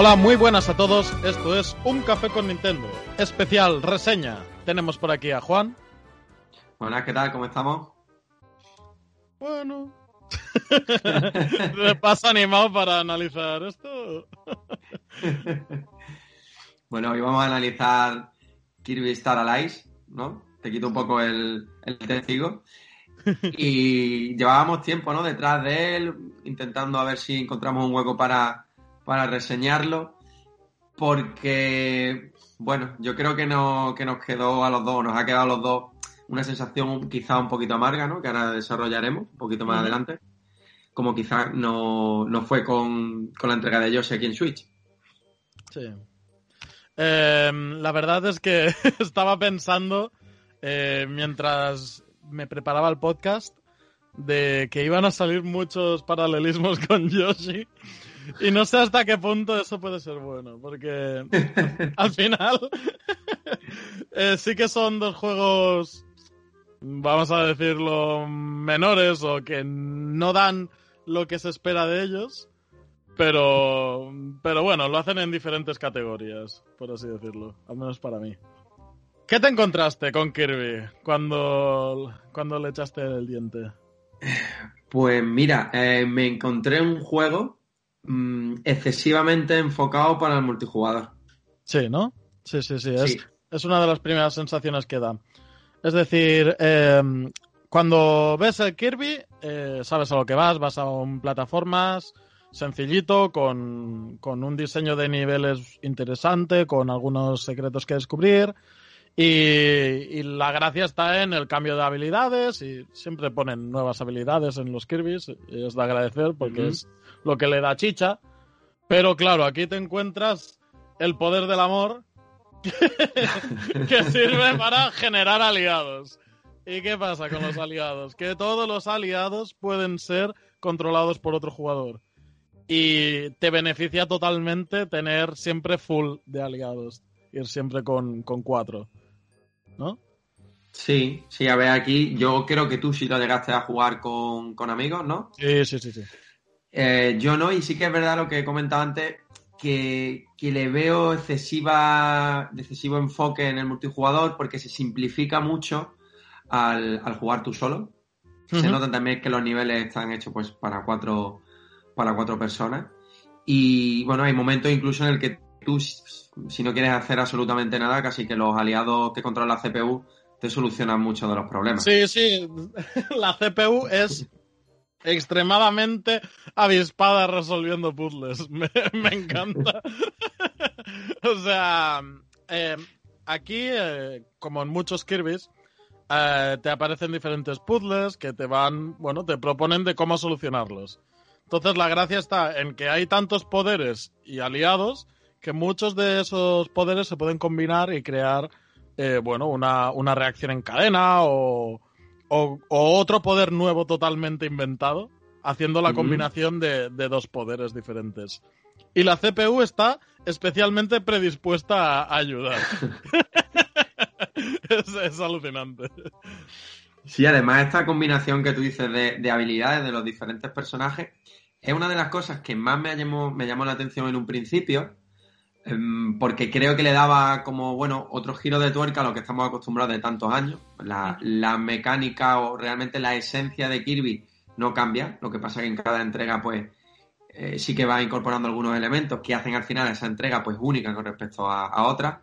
Hola, muy buenas a todos. Esto es Un Café con Nintendo. Especial reseña. Tenemos por aquí a Juan. Buenas, ¿qué tal? ¿Cómo estamos? Bueno. ¿Te pasa animado para analizar esto? bueno, hoy vamos a analizar Kirby Star Allies, ¿no? Te quito un poco el, el testigo. Y llevábamos tiempo, ¿no? Detrás de él, intentando a ver si encontramos un hueco para, para reseñarlo. Porque, bueno, yo creo que, no, que nos quedó a los dos, nos ha quedado a los dos una sensación quizá un poquito amarga, ¿no? Que ahora desarrollaremos un poquito más adelante. Como quizá no, no fue con, con la entrega de Yoshi aquí en Switch. Sí. Eh, la verdad es que estaba pensando, eh, mientras me preparaba el podcast, de que iban a salir muchos paralelismos con Yoshi. Y no sé hasta qué punto eso puede ser bueno, porque al final eh, sí que son dos juegos, vamos a decirlo, menores o que no dan lo que se espera de ellos. Pero, pero bueno, lo hacen en diferentes categorías, por así decirlo, al menos para mí. ¿Qué te encontraste con Kirby cuando, cuando le echaste el diente? Pues mira, eh, me encontré un juego mm, excesivamente enfocado para el multijugador. Sí, ¿no? Sí, sí, sí. Es, Sí. es una de las primeras sensaciones que da. Es decir, eh, cuando ves el Kirby, eh, sabes a lo que vas, vas a un plataformas sencillito, con, con un diseño de niveles interesante, con algunos secretos que descubrir. Y, y la gracia está en el cambio de habilidades y siempre ponen nuevas habilidades en los Kirby's y es de agradecer porque es lo que le da chicha. Pero claro, aquí te encuentras el poder del amor que sirve para generar aliados. ¿Y qué pasa con los aliados? Que todos los aliados pueden ser controlados por otro jugador. Y te beneficia totalmente tener siempre full de aliados. Ir siempre con, con cuatro. ¿No? Sí, sí, a ver, aquí yo creo que tú sí lo llegaste a jugar con, con amigos, ¿no? Sí, sí, sí, sí. Eh, yo no, y sí que es verdad lo que he comentado antes, que, que le veo excesiva, excesivo enfoque en el multijugador porque se simplifica mucho al, al jugar tú solo. Se nota también que los niveles están hechos pues para cuatro, para cuatro personas. Y bueno, hay momentos incluso en el que tú, si no quieres hacer absolutamente nada, casi que los aliados que controlan la CPU te solucionan muchos de los problemas. Sí, sí. La CPU es extremadamente avispada resolviendo puzzles. Me, encanta. o sea, eh, aquí, eh, como en muchos Kirby's, eh, te aparecen diferentes puzzles que te van, bueno, te proponen de cómo solucionarlos. Entonces la gracia está en que hay tantos poderes y aliados que muchos de esos poderes se pueden combinar y crear, eh, bueno, una, una reacción en cadena o, o, o otro poder nuevo totalmente inventado, haciendo la combinación de, de dos poderes diferentes. Y la CPU está especialmente predispuesta a, ayudar. es, es alucinante. Sí, además esta combinación que tú dices de, de habilidades de los diferentes personajes es una de las cosas que más me llamó, me llamó la atención en un principio, porque creo que le daba como, bueno, otro giro de tuerca a lo que estamos acostumbrados de tantos años. La, mecánica o realmente la esencia de Kirby no cambia. Lo que pasa es que en cada entrega, pues, eh, sí que va incorporando algunos elementos que hacen al final esa entrega, pues, única con respecto a, a otras.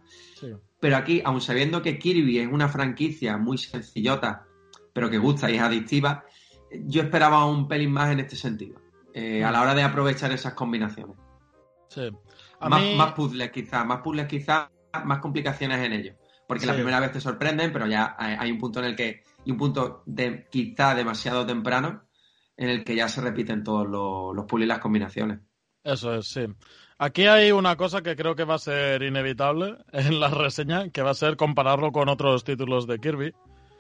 Pero aquí, aun sabiendo que Kirby es una franquicia muy sencillota, pero que gusta y es adictiva, yo esperaba un pelín más en este sentido. Eh, a la hora de aprovechar esas combinaciones. Sí más, puzzles quizás, más puzzles quizás, más complicaciones en ellos. Porque la primera vez te sorprenden, pero ya hay un punto en el que, y un punto de quizá demasiado temprano, en el que ya se repiten todos los, los puzzles y las combinaciones. Eso es, sí. Aquí hay una cosa que creo que va a ser inevitable en la reseña, que va a ser compararlo con otros títulos de Kirby.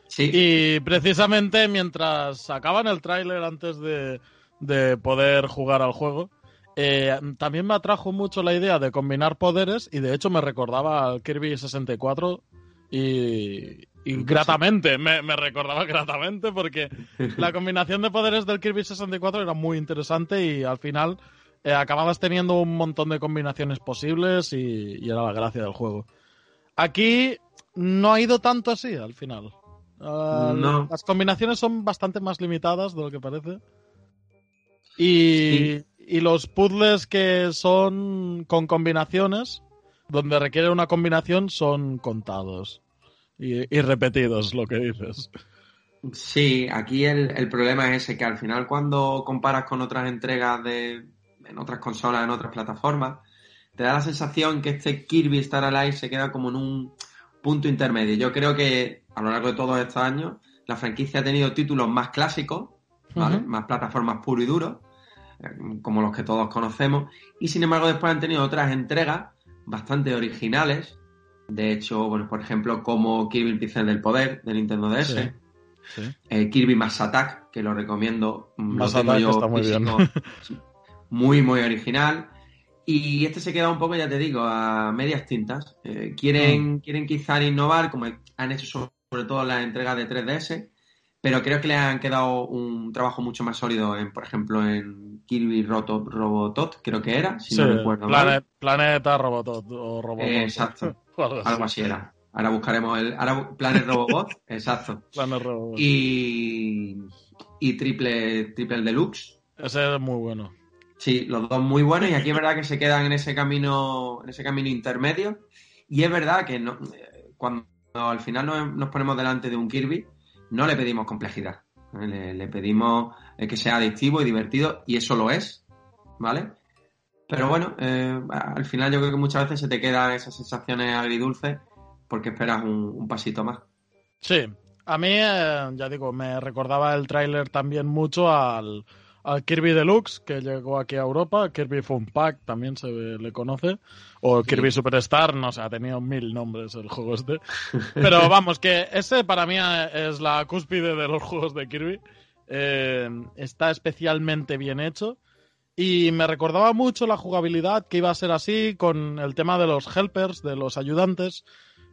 Sí. Y precisamente mientras acaban el tráiler antes de, de poder jugar al juego, eh, también me atrajo mucho la idea de combinar poderes y de hecho me recordaba al Kirby 64 y, gratamente, me, recordaba gratamente porque la combinación de poderes del Kirby 64 era muy interesante y al final eh, acababas teniendo un montón de combinaciones posibles y, era la gracia del juego. Aquí no ha ido tanto así al final. Ah, las combinaciones son bastante más limitadas de lo que parece. Y, y los puzzles que son con combinaciones, donde requiere una combinación, son contados y, repetidos, lo que dices. Sí, aquí el, problema es ese, que al final cuando comparas con otras entregas de, en otras consolas, en otras plataformas, te da la sensación que este Kirby Star Allies se queda como en un punto intermedio. Yo creo que a lo largo de todos estos años la franquicia ha tenido títulos más clásicos, Más plataformas puro y duro, como los que todos conocemos, y sin embargo después han tenido otras entregas bastante originales, de hecho, bueno, por ejemplo, como Kirby el Pincel del Poder de Nintendo DS, eh, Kirby Mass Attack, que lo recomiendo, mm, Mass Attack está muy, bien. muy, muy original. Y este se queda un poco, ya te digo, a medias tintas. Eh, quieren, mm. quieren quizá innovar, como han hecho sobre todo las entregas de 3DS, pero creo que le han quedado un trabajo mucho más sólido en, por ejemplo, en Kirby Roto, Robotot, creo que era, si no recuerdo mal. Planeta Robotot o Robotot. exacto. Algo así era. Ahora buscaremos el. Ahora Planet Robobot, exacto. Planet Robobot. Y. Y Triple, triple Deluxe. Ese es muy bueno. Sí, los dos muy buenos. Y aquí es verdad que se quedan en ese camino. En ese camino intermedio. Y es verdad que no, cuando al final nos ponemos delante de un Kirby no le pedimos complejidad. Le, pedimos eh, que sea adictivo y divertido, y eso lo es, ¿vale? Pero bueno, eh, al final yo creo que muchas veces se te quedan esas sensaciones agridulces porque esperas un, pasito más. Sí, a mí, eh, ya digo, me recordaba el tráiler también mucho al, al Kirby Deluxe, que llegó aquí a Europa, Kirby Fun Pack también se le conoce, o Kirby Superstar, no sé, ha tenido mil nombres el juego este. Pero vamos, que ese para mí es la cúspide de los juegos de Kirby. Eh, está especialmente bien hecho. Y me recordaba mucho la jugabilidad que iba a ser así con el tema de los helpers, de los ayudantes.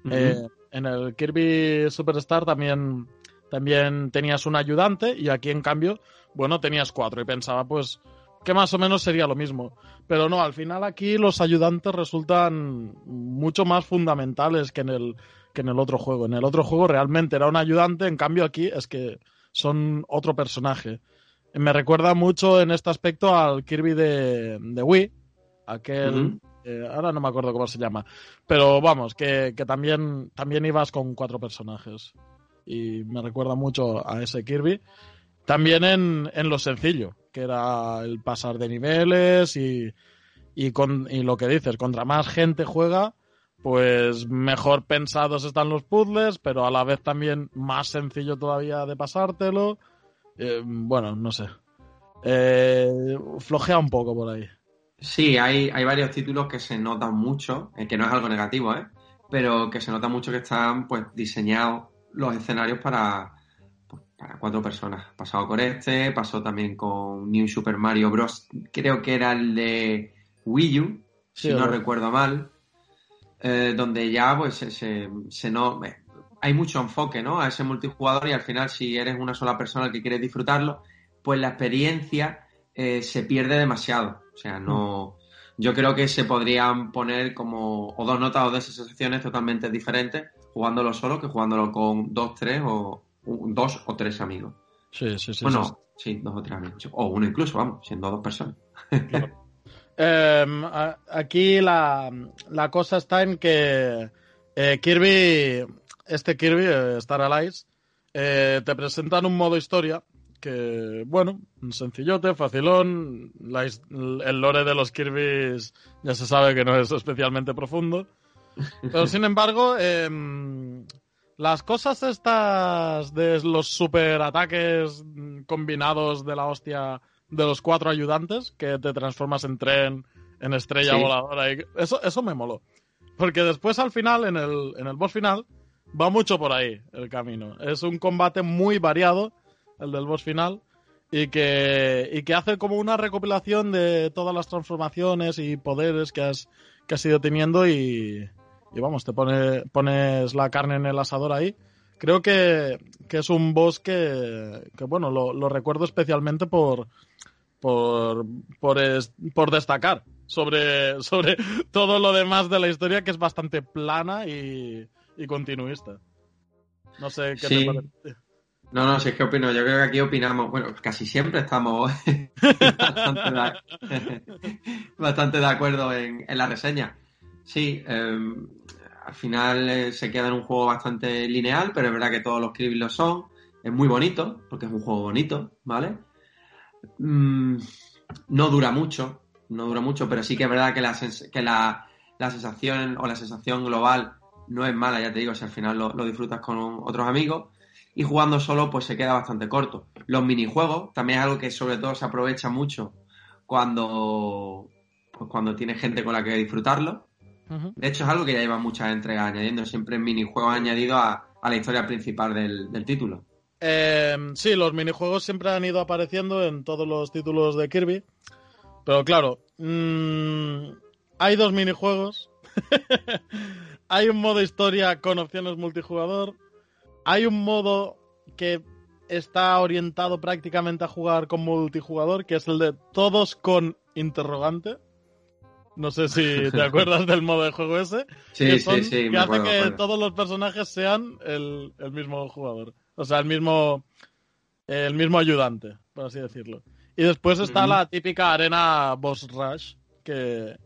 Eh, en el Kirby Superstar también, también tenías un ayudante y aquí en cambio bueno, tenías cuatro y pensaba, pues, que más o menos sería lo mismo. Pero no, al final aquí los ayudantes resultan mucho más fundamentales que en el, que en el otro juego. En el otro juego realmente era un ayudante, en cambio aquí es que son otro personaje. Me recuerda mucho en este aspecto al Kirby de, de Wii, aquel... Eh, ahora no me acuerdo cómo se llama. Pero vamos, que, que también, también ibas con cuatro personajes. Y me recuerda mucho a ese Kirby. También en, en lo sencillo, que era el pasar de niveles y, y, con, y lo que dices, contra más gente juega, pues mejor pensados están los puzzles, pero a la vez también más sencillo todavía de pasártelo. Eh, bueno, no sé. Eh, flojea un poco por ahí. Sí, hay, hay varios títulos que se notan mucho, eh, que no es algo negativo, ¿eh? pero que se nota mucho que están pues diseñados los escenarios para, para cuatro personas. Pasado con este, pasó también con New Super Mario Bros. Creo que era el de Wii U, si no recuerdo mal. Eh, donde ya pues se, se no eh, hay mucho enfoque ¿no? a ese multijugador y al final si eres una sola persona que quieres disfrutarlo, pues la experiencia eh, se pierde demasiado. O sea, no, Yo creo que se podrían poner como o dos notas o dos sensaciones totalmente diferentes jugándolo solo que jugándolo con dos, tres o dos o tres amigos. Sí, sí, sí. Bueno, sí, dos o tres amigos. O uno incluso, vamos, siendo dos personas. Em, aquí la, cosa está en que eh, Kirby, este Kirby, eh, Star Allies, eh, te presentan un modo historia que, bueno, sencillote, facilón. el lore de los Kirby's ya se sabe que no es especialmente profundo. Pero sin embargo, em, las cosas estas de los superataques combinados de la hostia de los cuatro ayudantes, que te transformas en tren, en estrella voladora, y eso, eso me moló. Porque después al final, en el, en el boss final, va mucho por ahí el camino. Es un combate muy variado el del boss final, y que, y que hace como una recopilación de todas las transformaciones y poderes que has, que has ido teniendo y, y vamos, te pone, pones la carne en el asador ahí. Creo que, que es un boss que, que bueno, lo, lo, recuerdo especialmente por, por, por, por destacar sobre, sobre todo lo demás de la historia que es bastante plana y, y continuista. No sé qué te parece. No, no, si es que opino, yo creo que aquí opinamos, bueno, casi siempre estamos bastante, de, acuerdo en, la reseña. Sí, em, al final eh, se queda en un juego bastante lineal, pero es verdad que todos los Kirby lo son. Es muy bonito, porque es un juego bonito, ¿vale? Mm, no dura mucho, no dura mucho, pero sí que es verdad que la, que la, sensación o la sensación global no es mala, ya te digo, si al final lo, lo disfrutas con otros amigos y jugando solo pues se queda bastante corto. Los minijuegos también es algo que sobre todo se aprovecha mucho cuando pues cuando tienes gente con la que disfrutarlo. De hecho es algo que ya lleva muchas entregas añadiendo, siempre minijuegos añadidos a, a la historia principal del, título. Eh, sí, los minijuegos siempre han ido apareciendo en todos los títulos de Kirby. Pero claro, mm, hay dos minijuegos. hay un modo historia con opciones multijugador hay un modo que está orientado prácticamente a jugar con multijugador, que es el de todos con interrogante. No sé si te acuerdas del modo de juego ese. Sí, sí, sí. Que hace que todos los personajes sean el, mismo jugador. O sea, el mismo, el mismo ayudante, por así decirlo. Y después está la típica arena boss rush, que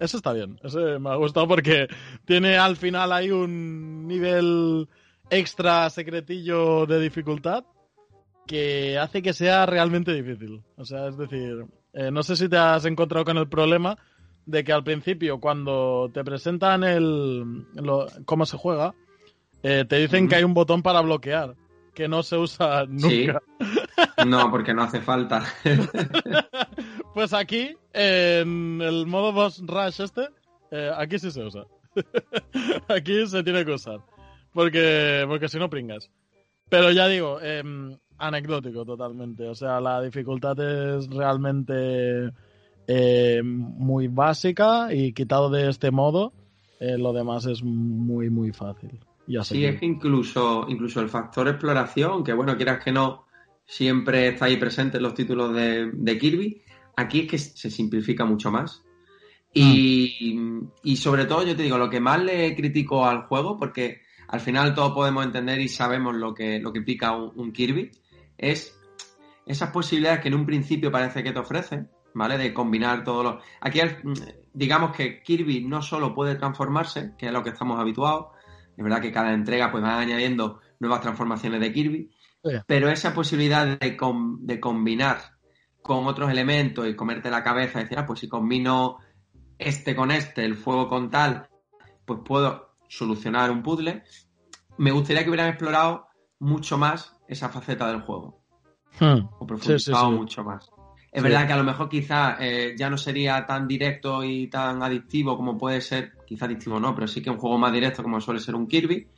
eso está bien. Ese me ha gustado porque tiene al final ahí un nivel extra secretillo de dificultad que hace que sea realmente difícil. O sea, es decir, eh, no sé si te has encontrado con el problema de que al principio, cuando te presentan el cómo se juega, eh, te dicen que hay un botón para bloquear, que no se usa nunca. No, porque no hace falta. pues aquí, en el modo boss rush este, eh, aquí sí se usa. aquí se tiene que usar porque, porque si no pringas. Pero ya digo, em, anecdótico totalmente. O sea, la dificultad es realmente em, muy básica y quitado de este modo, eh, lo demás es muy, muy fácil. Sí, es que incluso, incluso el factor exploración, que bueno, quieras que no, siempre está ahí presente en los títulos de, de Kirby, aquí es que se simplifica mucho más. Y, mm. y, sobre todo, yo te digo, lo que más le critico al juego, porque al final todos podemos entender y sabemos lo que, lo que implica un, Kirby, es esas posibilidades que en un principio parece que te ofrecen, ¿vale? De combinar todos los... Aquí digamos que Kirby no solo puede transformarse, que es lo que estamos habituados, es verdad que cada entrega pues va añadiendo nuevas transformaciones de Kirby, pero esa posibilidad de, de combinar con otros elementos y comerte la cabeza y decir, ah, pues si combino este con este, el fuego con tal, pues puedo solucionar un puzzle, me gustaría que hubieran explorado mucho más esa faceta del juego. Hmm. O profundizado mucho más. Es verdad que a lo mejor quizá eh, ya no sería tan directo y tan adictivo como puede ser, quizá adictivo no, pero sí que un juego más directo como suele ser un Kirby.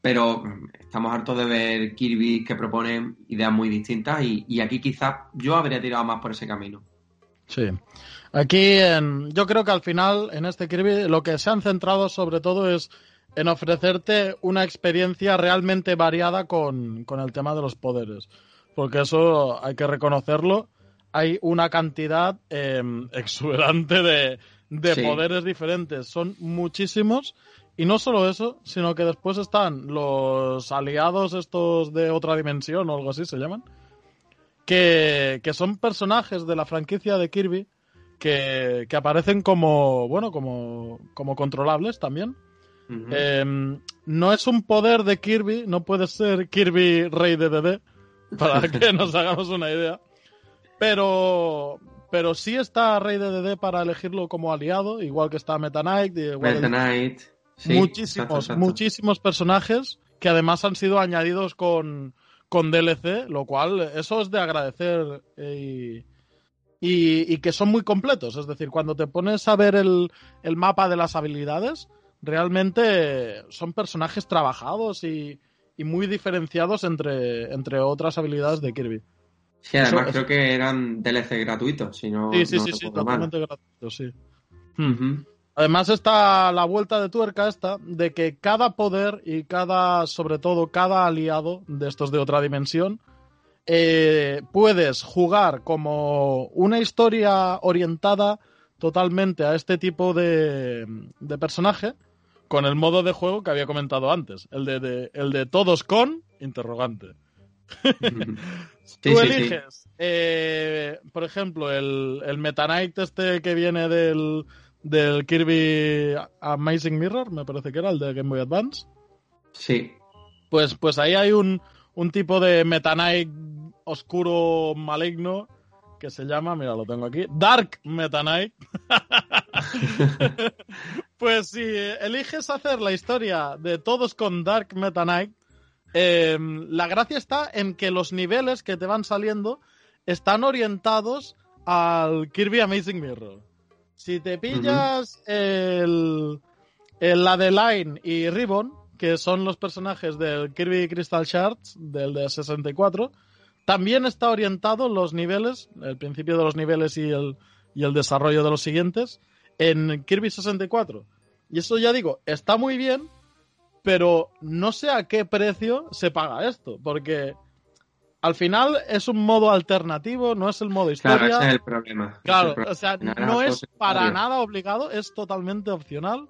Pero mm, estamos hartos de ver Kirby que proponen ideas muy distintas y, y aquí quizás yo habría tirado más por ese camino. Sí. Aquí yo creo que al final en este Kirby lo que se han centrado sobre todo es en ofrecerte una experiencia realmente variada con, el tema de los poderes. Porque eso hay que reconocerlo. Hay una cantidad eh, exuberante de, de Sí. poderes diferentes. Son muchísimos. Y no solo eso, sino que después están los aliados estos de otra dimensión o algo así se llaman. Que, que son personajes de la franquicia de Kirby que, que aparecen como, bueno, como, como controlables también. Eh, no es un poder de Kirby, no puede ser Kirby Rey de DD, para que nos hagamos una idea. Pero, pero sí está Rey de DD para elegirlo como aliado, igual que está Meta Knight, igual Meta Knight. Sí, muchísimos, exacto, exacto. muchísimos personajes que además han sido añadidos con, con DLC, lo cual eso es de agradecer eh, y, y- y que son muy completos. Es decir, cuando te pones a ver el, el mapa de las habilidades, realmente son personajes trabajados y, y muy diferenciados entre, entre otras habilidades de Kirby. Sí, además Eso- creo que eran DLC gratuitos, si no. Sí, sí, no sí, sí, totalmente gratuito, sí. Además está la vuelta de tuerca esta de que cada poder y cada, sobre todo cada aliado de estos de otra dimensión, eh, puedes jugar como una historia orientada totalmente a este tipo de, de personaje con el modo de juego que había comentado antes, el de, de- el de todos con interrogante. Sí, Tú sí, sí. eliges, eh, por ejemplo, el, el Meta Knight este que viene del, del Kirby Amazing Mirror, me parece que era el de Game Boy Advance. Sí. Pues, pues ahí hay un, un tipo de Meta Knight oscuro maligno que se llama, mira, lo tengo aquí, Dark Meta Knight. pues si eliges hacer la historia de todos con Dark Meta Knight, eh, la gracia está en que los niveles que te van saliendo están orientados al Kirby Amazing Mirror. Si te pillas el, el Adeline y Ribbon, que son los personajes del Kirby Crystal Shards, del de 64, también está orientado los niveles, el principio de los niveles y el, y el desarrollo de los siguientes, en Kirby 64. Y eso ya digo, está muy bien, pero no sé a qué precio se paga esto, porque al final es un modo alternativo, no es el modo historia. Claro, ese es el problema. Claro, o sea, no es para nada obligado, es totalmente opcional.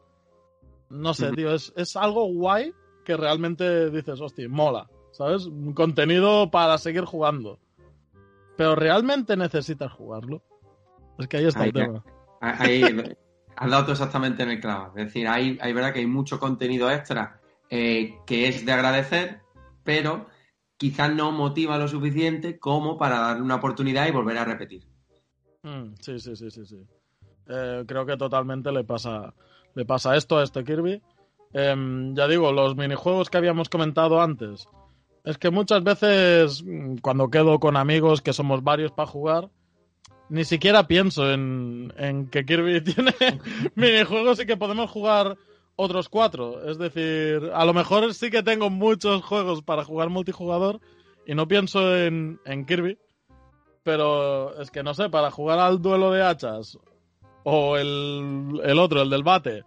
No sé, tío, es, es algo guay que realmente dices, hostia, mola, ¿sabes? Un contenido para seguir jugando. Pero realmente necesitas jugarlo. Es que ahí está Ahí el tema. Ahí has dado exactamente en el clavo. Es decir, hay, hay verdad que hay mucho contenido extra eh, que es de agradecer, pero quizás no motiva lo suficiente como para darle una oportunidad y volver a repetir. Mm, sí, sí, sí, sí, sí. Eh, creo que totalmente le pasa, le pasa esto a este Kirby. Em, ya digo, los minijuegos que habíamos comentado antes. Es que muchas veces mm, cuando quedo con amigos que somos varios para jugar, ni siquiera pienso en, en que Kirby tiene minijuegos y que podemos jugar otros cuatro. Es decir, a lo mejor sí que tengo muchos juegos para jugar multijugador y no pienso en, en Kirby. Pero es que no sé, para jugar al duelo de hachas o el, el otro, el del bate,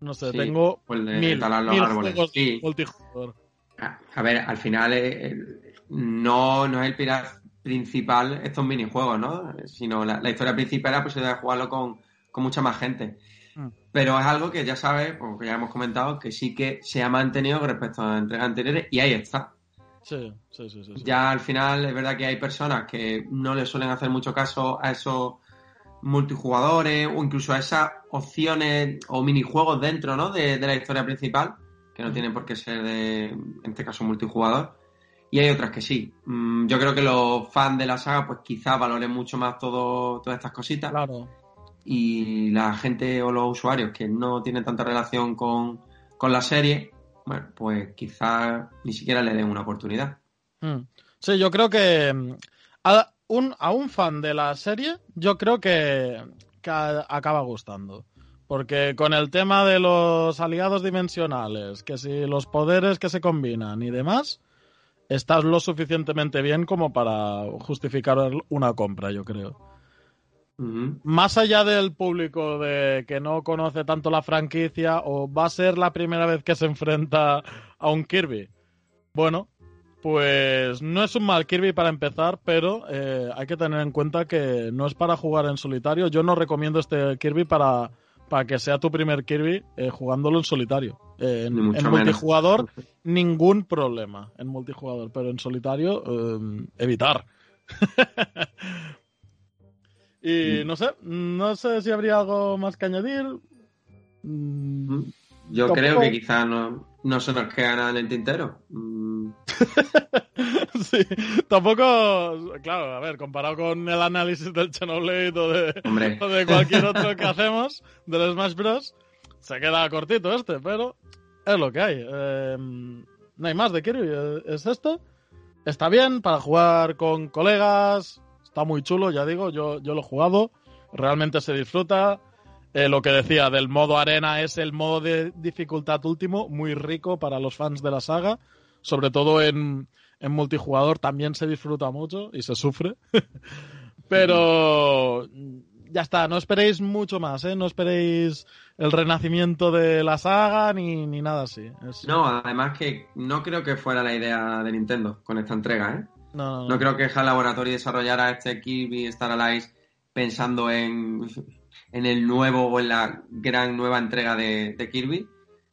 no sé, Sí, tengo el de mil, talar los mil árboles. juegos Sí. multijugador. A ver, al final eh, eh, no, no es el pilar principal estos minijuegos, ¿no? Sino la, la historia principal es la posibilidad de jugarlo con, con mucha más gente. Mm. Pero es algo que ya sabes, o que ya hemos comentado, que sí que se ha mantenido con respecto a entregas anteriores y ahí está. Sí, sí, sí, sí. Ya al final es verdad que hay personas que no le suelen hacer mucho caso a esos multijugadores o incluso a esas opciones o minijuegos dentro ¿no? de, de la historia principal, que no tienen por qué ser de, en este caso, multijugador. Y hay otras que sí. Mm, Yo creo que los fans de la saga, pues quizás valoren mucho más todo, todas estas cositas. Claro. Y la gente o los usuarios que no tienen tanta relación con, con la serie, bueno, pues quizás ni siquiera le den una oportunidad. Mm. Sí, yo creo que mm, a un, a un fan de la serie, yo creo que, que acaba gustando. Porque con el tema de los aliados dimensionales, que si los poderes que se combinan y demás, estás lo suficientemente bien como para justificar una compra, yo creo. Más allá del público de que no conoce tanto la franquicia o va a ser la primera vez que se enfrenta a un Kirby. Bueno, pues no es un mal Kirby para empezar, pero eh, hay que tener en cuenta que no es para jugar en solitario. Yo no recomiendo este Kirby para, para que sea tu primer Kirby eh, jugándolo en solitario. Eh, en, multijugador, ningún problema en multijugador, pero en solitario, eh, evitar. y Mm. no sé, no sé si habría algo más que añadir. Mm, Yo creo que quizás no, no se nos queda nada en el tintero. Mm, sí, tampoco, claro, a ver, comparado con el análisis del Xenoblade o de, Hombre. o de cualquier otro que hacemos del Smash Bros, se queda cortito este, pero es lo que hay. Eh, no hay más de Kirby, eh, es esto. Está bien para jugar con colegas, está muy chulo, ya digo, yo, yo lo he jugado, realmente se disfruta. Eh, lo que decía del modo arena es el modo de dificultad último, muy rico para los fans de la saga, sobre todo en, en multijugador también se disfruta mucho y se sufre. Pero ya está, no esperéis mucho más, ¿eh? No esperéis el renacimiento de la saga ni, ni nada así. Es- No, además que no creo que fuera la idea de Nintendo con esta entrega, ¿eh? no, no, no. No creo que HAL Laboratory desarrollara este Kirby Star Allies pensando en, en el nuevo o en la gran nueva entrega de, de Kirby,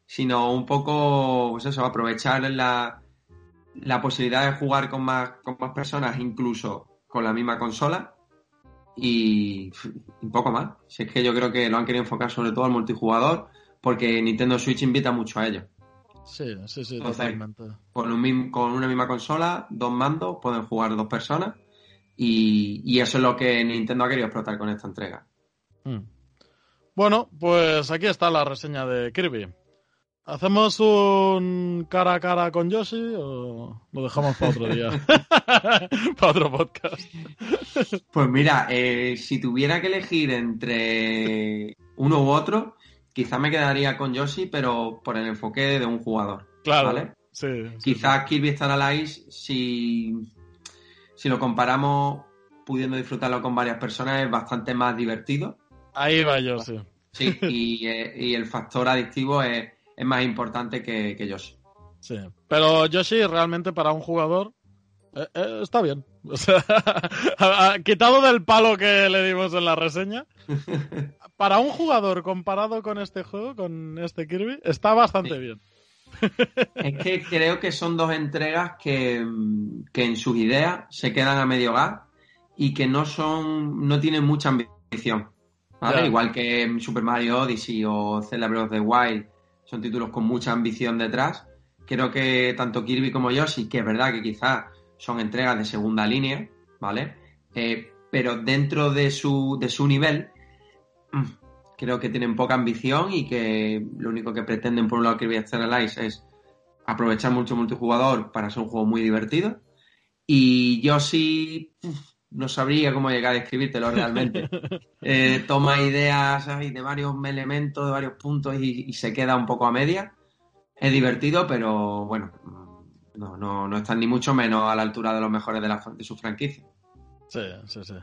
sino un poco, pues eso, aprovechar la, la posibilidad de jugar con más, con más personas, incluso con la misma consola, y un poco más. Si es que yo creo que lo han querido enfocar sobre todo al multijugador, porque Nintendo Switch invita mucho a ello. Sí, sí, sí, Entonces, totalmente. Con, un con una misma consola, dos mandos, pueden jugar dos personas. Y, y eso es lo que Nintendo ha querido explotar con esta entrega. Mm. Bueno, pues aquí está la reseña de Kirby. ¿Hacemos un cara a cara con Yoshi o lo dejamos para otro día? para otro podcast. Pues mira, eh, si tuviera que elegir entre uno u otro, quizá me quedaría con Yoshi, pero por el enfoque de un jugador. Claro. ¿Vale? Sí, sí, Quizás Kirby Star Allies, si, si lo comparamos pudiendo disfrutarlo con varias personas, es bastante más divertido. Ahí va Yoshi. Sí, y, eh, y el factor adictivo es, es más importante que, que Yoshi. Sí. Pero Yoshi realmente para un jugador eh, eh, está bien. O sea, quitado del palo que le dimos en la reseña, para un jugador comparado con este juego, con este Kirby, está bastante Sí. bien. Es que creo que son dos entregas que, que en sus ideas se quedan a medio gas y que no son, no tienen mucha ambición. Igual que Super Mario Odyssey o Zelda Breath of the Wild son títulos con mucha ambición detrás. Creo que tanto Kirby como Yoshi, que es verdad que quizás son entregas de segunda línea, ¿vale? Eh, pero dentro de su, de su nivel, mm, creo que tienen poca ambición y que lo único que pretenden por un lado Kirby Allies es aprovechar mucho multijugador para ser un juego muy divertido. Y Yoshi uf, no sabría cómo llegar a describírtelo realmente. Eh, toma ideas de varios elementos, de varios puntos y, y se queda un poco a media. Es divertido, pero bueno, mm, no, no, no están ni mucho menos a la altura de los mejores de, la, de su franquicia. Sí, sí, sí.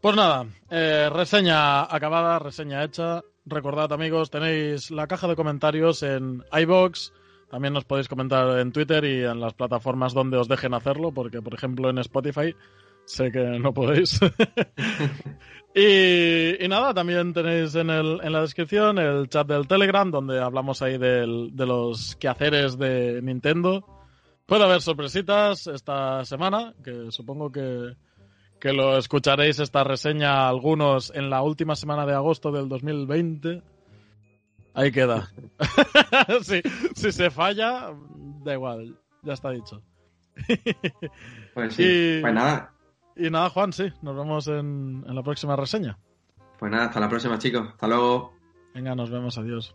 Pues nada, eh, reseña acabada, reseña hecha. Recordad, amigos, tenéis la caja de comentarios en iBox. También nos podéis comentar en Twitter y en las plataformas donde os dejen hacerlo, porque, por ejemplo, en Spotify sé que no podéis. y, y nada, también tenéis en, el, en la descripción el chat del Telegram, donde hablamos ahí del- de los quehaceres de Nintendo. Puede haber sorpresitas esta semana, que supongo que, que lo escucharéis esta reseña algunos en la última semana de agosto del 2020. Ahí queda. si, si se falla, da igual, ya está dicho. Pues sí, Y- pues nada, Y nada, Juan, sí, nos vemos en, en la próxima reseña. pues nada, hasta la próxima chicos, hasta luego. Venga, nos vemos, adiós.